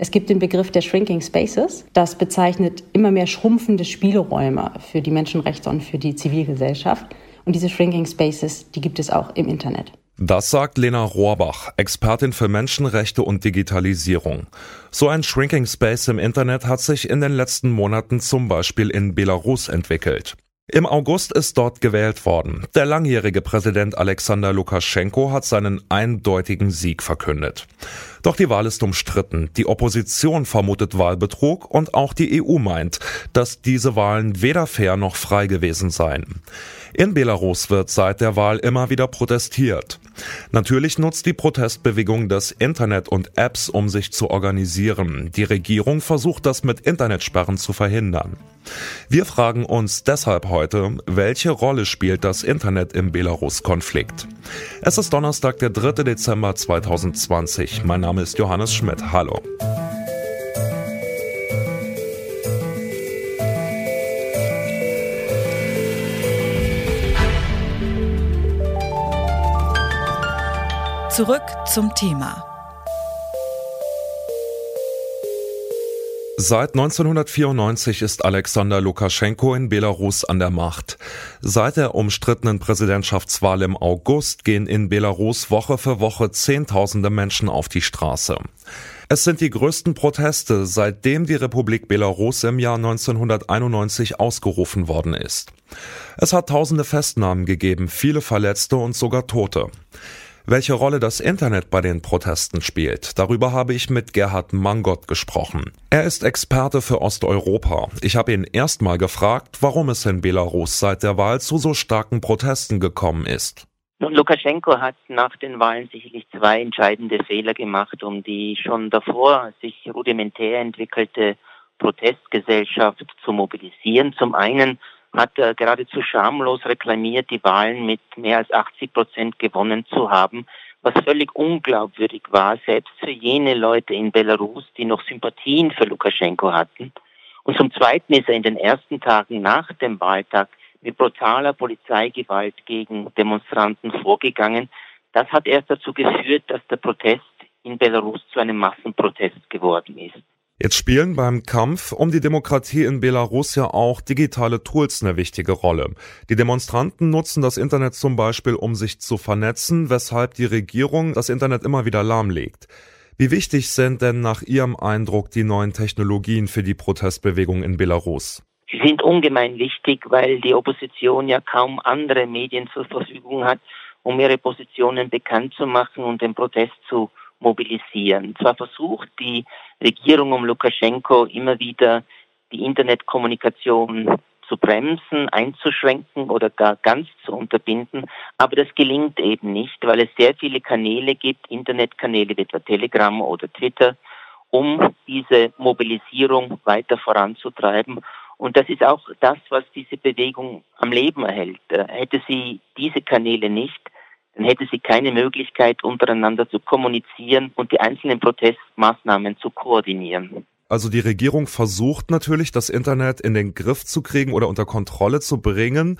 Es gibt den Begriff der Shrinking Spaces. Das bezeichnet immer mehr schrumpfende Spielräume für die Menschenrechts- und für die Zivilgesellschaft. Und diese Shrinking Spaces, die gibt es auch im Internet. Das sagt Lena Rohrbach, Expertin für Menschenrechte und Digitalisierung. So ein Shrinking Space im Internet hat sich in den letzten Monaten zum Beispiel in Belarus entwickelt. Im August ist dort gewählt worden. Der langjährige Präsident Alexander Lukaschenko hat seinen eindeutigen Sieg verkündet. Doch die Wahl ist umstritten. Die Opposition vermutet Wahlbetrug und auch die EU meint, dass diese Wahlen weder fair noch frei gewesen seien. In Belarus wird seit der Wahl immer wieder protestiert. Natürlich nutzt die Protestbewegung das Internet und Apps, um sich zu organisieren. Die Regierung versucht das mit Internetsperren zu verhindern. Wir fragen uns deshalb heute, welche Rolle spielt das Internet im Belarus-Konflikt? Es ist Donnerstag, der 3. Dezember 2020. Mein Name ist Johannes Schmidt. Hallo. Zurück zum Thema. Seit 1994 ist Alexander Lukaschenko in Belarus an der Macht. Seit der umstrittenen Präsidentschaftswahl im August gehen in Belarus Woche für Woche Zehntausende Menschen auf die Straße. Es sind die größten Proteste, seitdem die Republik Belarus im Jahr 1991 ausgerufen worden ist. Es hat tausende Festnahmen gegeben, viele Verletzte und sogar Tote. Welche Rolle das Internet bei den Protesten spielt, darüber habe ich mit Gerhard Mangott gesprochen. Er ist Experte für Osteuropa. Ich habe ihn erstmal gefragt, warum es in Belarus seit der Wahl zu so starken Protesten gekommen ist. Nun, Lukaschenko hat nach den Wahlen sicherlich zwei entscheidende Fehler gemacht, um die schon davor sich rudimentär entwickelte Protestgesellschaft zu mobilisieren. Zum einen hat er geradezu schamlos reklamiert, die Wahlen mit mehr als 80 Prozent gewonnen zu haben, was völlig unglaubwürdig war, selbst für jene Leute in Belarus, die noch Sympathien für Lukaschenko hatten. Und zum Zweiten ist er in den ersten Tagen nach dem Wahltag mit brutaler Polizeigewalt gegen Demonstranten vorgegangen. Das hat erst dazu geführt, dass der Protest in Belarus zu einem Massenprotest geworden ist. Jetzt spielen beim Kampf um die Demokratie in Belarus ja auch digitale Tools eine wichtige Rolle. Die Demonstranten nutzen das Internet zum Beispiel, um sich zu vernetzen, weshalb die Regierung das Internet immer wieder lahmlegt. Wie wichtig sind denn nach Ihrem Eindruck die neuen Technologien für die Protestbewegung in Belarus? Sie sind ungemein wichtig, weil die Opposition ja kaum andere Medien zur Verfügung hat, um ihre Positionen bekannt zu machen und den Protest zu mobilisieren. Zwar versucht die Regierung um Lukaschenko immer wieder die Internetkommunikation zu bremsen, einzuschränken oder gar ganz zu unterbinden. Aber das gelingt eben nicht, weil es sehr viele Kanäle gibt, Internetkanäle wie etwa Telegram oder Twitter, um diese Mobilisierung weiter voranzutreiben. Und das ist auch das, was diese Bewegung am Leben erhält. Hätte sie diese Kanäle nicht, dann hätte sie keine Möglichkeit, untereinander zu kommunizieren und die einzelnen Protestmaßnahmen zu koordinieren. Also die Regierung versucht natürlich, das Internet in den Griff zu kriegen oder unter Kontrolle zu bringen.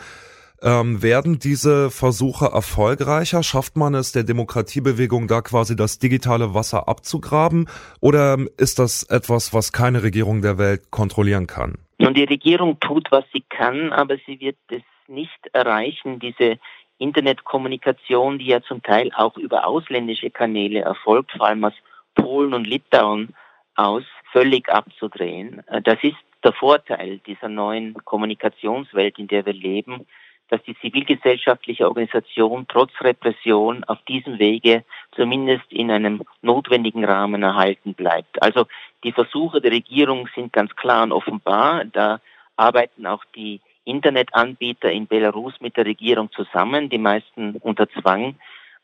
Ähm, werden diese Versuche erfolgreicher? Schafft man es der Demokratiebewegung da quasi das digitale Wasser abzugraben? Oder ist das etwas, was keine Regierung der Welt kontrollieren kann? Nun, die Regierung tut, was sie kann, aber sie wird es nicht erreichen, diese Internetkommunikation, die ja zum Teil auch über ausländische Kanäle erfolgt, vor allem aus Polen und Litauen aus, völlig abzudrehen. Äh, das ist der Vorteil dieser neuen Kommunikationswelt, in der wir leben, dass die zivilgesellschaftliche Organisation trotz Repression auf diesem Wege zumindest in einem notwendigen Rahmen erhalten bleibt. Also die Versuche der Regierung sind ganz klar und offenbar. Da arbeiten auch die Internetanbieter in Belarus mit der Regierung zusammen, die meisten unter Zwang.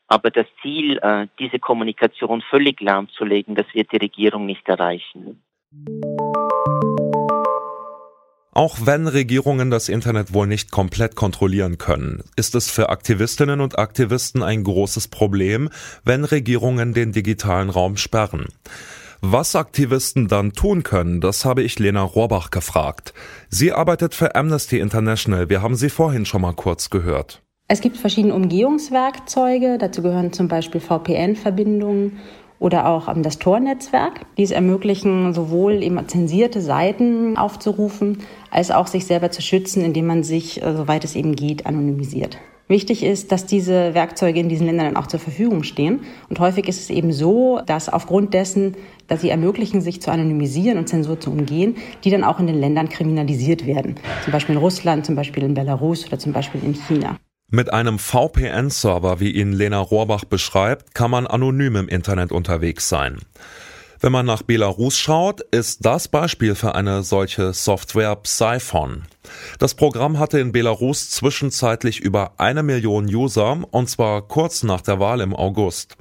Aber das Ziel, äh, diese Kommunikation völlig lahmzulegen, das wird die Regierung nicht erreichen. Auch wenn Regierungen das Internet wohl nicht komplett kontrollieren können, ist es für Aktivistinnen und Aktivisten ein großes Problem, wenn Regierungen den digitalen Raum sperren. Was Aktivisten dann tun können, das habe ich Lena Rohrbach gefragt. Sie arbeitet für Amnesty International. Wir haben sie vorhin schon mal kurz gehört. Es gibt verschiedene Umgehungswerkzeuge. Dazu gehören zum Beispiel VPN-Verbindungen oder auch das Tor-Netzwerk. Dies ermöglichen sowohl eben zensierte Seiten aufzurufen, als auch sich selber zu schützen, indem man sich, äh, soweit es eben geht, anonymisiert. Wichtig ist, dass diese Werkzeuge in diesen Ländern dann auch zur Verfügung stehen. Und häufig ist es eben so, dass aufgrund dessen, dass sie ermöglichen, sich zu anonymisieren und Zensur zu umgehen, die dann auch in den Ländern kriminalisiert werden. Zum Beispiel in Russland, zum Beispiel in Belarus oder zum Beispiel in China. Mit einem VPN-Server, wie ihn Lena Rohrbach beschreibt, kann man anonym im Internet unterwegs sein. Wenn man nach Belarus schaut, ist das Beispiel für eine solche Software Psyphon. Das Programm hatte in Belarus zwischenzeitlich über eine Million User, und zwar kurz nach der Wahl im August.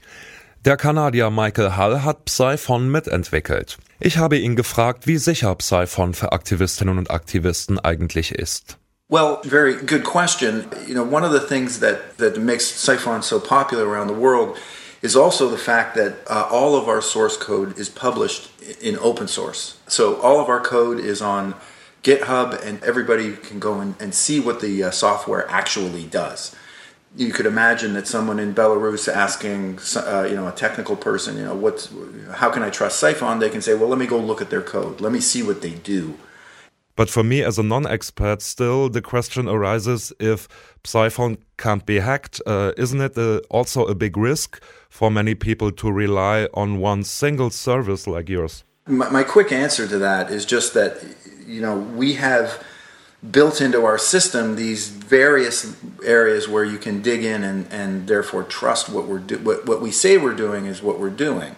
Der Kanadier Michael Hull hat Psyphon mitentwickelt. Ich habe ihn gefragt, wie sicher Psyphon für Aktivistinnen und Aktivisten eigentlich ist. Well, very good question. You know, one of the things that, that makes Siphon so popular around the world is also the fact that uh, all of our source code is published in open source. So all of our code is on GitHub, and everybody can go and, and see what the uh, software actually does. You could imagine that someone in Belarus asking, uh, you know, a technical person, you know, what's, how can I trust Siphon? They can say, well, let me go look at their code. Let me see what they do. But for me, as a non expert, still the question arises if Psyphone can't be hacked, uh, isn't it a, also a big risk for many people to rely on one single service like yours? My, my quick answer to that is just that, you know, we have built into our system these various areas where you can dig in and, and therefore trust what we're do- what, what we say we're doing is what we're doing.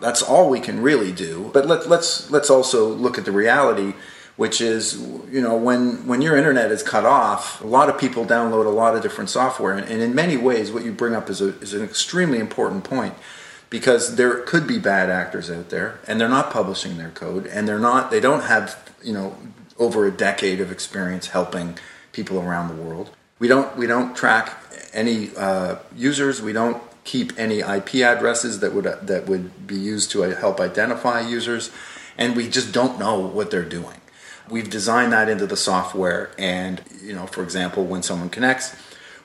That's all we can really do. But let, let's let's also look at the reality which is you know when when your internet is cut off a lot of people download a lot of different software. And, and in many ways what you bring up is, a, is an extremely important point because there could be bad actors out there and they're not publishing their code and they're not they don't have you know over a decade of experience helping people around the world. We don't we don't track any uh, users. We don't keep any ip addresses that would that would be used to help identify users. And we just don't know what they're doing We've designed that into the software, and you know, for example, when someone connects,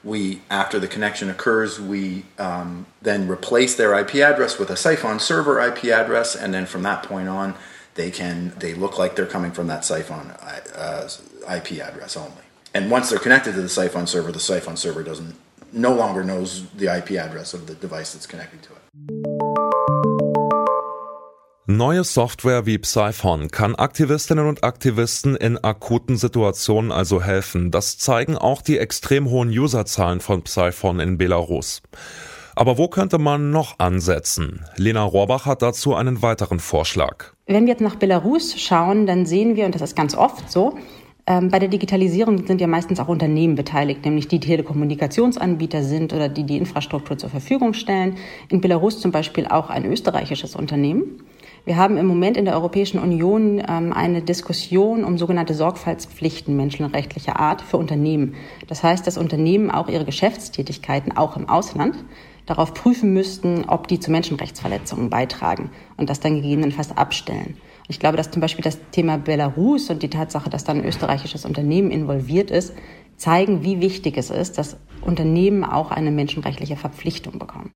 we after the connection occurs, we um, then replace their IP address with a Siphon server IP address, and then from that point on, they can they look like they're coming from that Siphon uh, IP address only. And once they're connected to the Siphon server, the Siphon server doesn't no longer knows the IP address of the device that's connecting to it. Neue Software wie Psyphon kann Aktivistinnen und Aktivisten in akuten Situationen also helfen. Das zeigen auch die extrem hohen Userzahlen von Psyphon in Belarus. Aber wo könnte man noch ansetzen? Lena Rohrbach hat dazu einen weiteren Vorschlag. Wenn wir jetzt nach Belarus schauen, dann sehen wir, und das ist ganz oft so, ähm, bei der Digitalisierung sind ja meistens auch Unternehmen beteiligt, nämlich die Telekommunikationsanbieter sind oder die die Infrastruktur zur Verfügung stellen. In Belarus zum Beispiel auch ein österreichisches Unternehmen. Wir haben im Moment in der Europäischen Union ähm, eine Diskussion um sogenannte Sorgfaltspflichten menschenrechtlicher Art für Unternehmen. Das heißt, dass Unternehmen auch ihre Geschäftstätigkeiten, auch im Ausland, darauf prüfen müssten, ob die zu Menschenrechtsverletzungen beitragen und das dann gegebenenfalls abstellen. Ich glaube, dass zum Beispiel das Thema Belarus und die Tatsache, dass da ein österreichisches Unternehmen involviert ist, zeigen, wie wichtig es ist, dass Unternehmen auch eine menschenrechtliche Verpflichtung bekommen.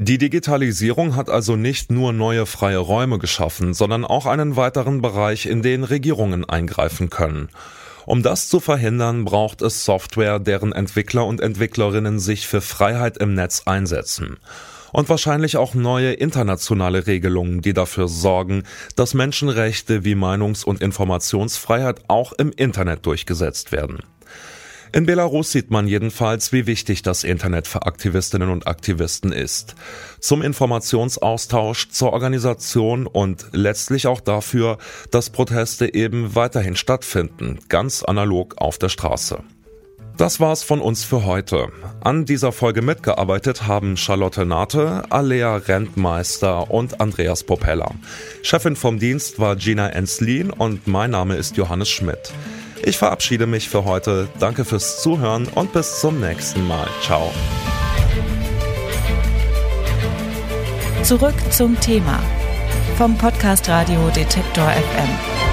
Die Digitalisierung hat also nicht nur neue freie Räume geschaffen, sondern auch einen weiteren Bereich, in den Regierungen eingreifen können. Um das zu verhindern, braucht es Software, deren Entwickler und Entwicklerinnen sich für Freiheit im Netz einsetzen. Und wahrscheinlich auch neue internationale Regelungen, die dafür sorgen, dass Menschenrechte wie Meinungs- und Informationsfreiheit auch im Internet durchgesetzt werden. In Belarus sieht man jedenfalls, wie wichtig das Internet für Aktivistinnen und Aktivisten ist. Zum Informationsaustausch, zur Organisation und letztlich auch dafür, dass Proteste eben weiterhin stattfinden, ganz analog auf der Straße. Das war's von uns für heute. An dieser Folge mitgearbeitet haben Charlotte Nate, Alea Rentmeister und Andreas Popella. Chefin vom Dienst war Gina Enslin und mein Name ist Johannes Schmidt. Ich verabschiede mich für heute. Danke fürs Zuhören und bis zum nächsten Mal. Ciao. Zurück zum Thema vom Podcast Radio Detektor FM.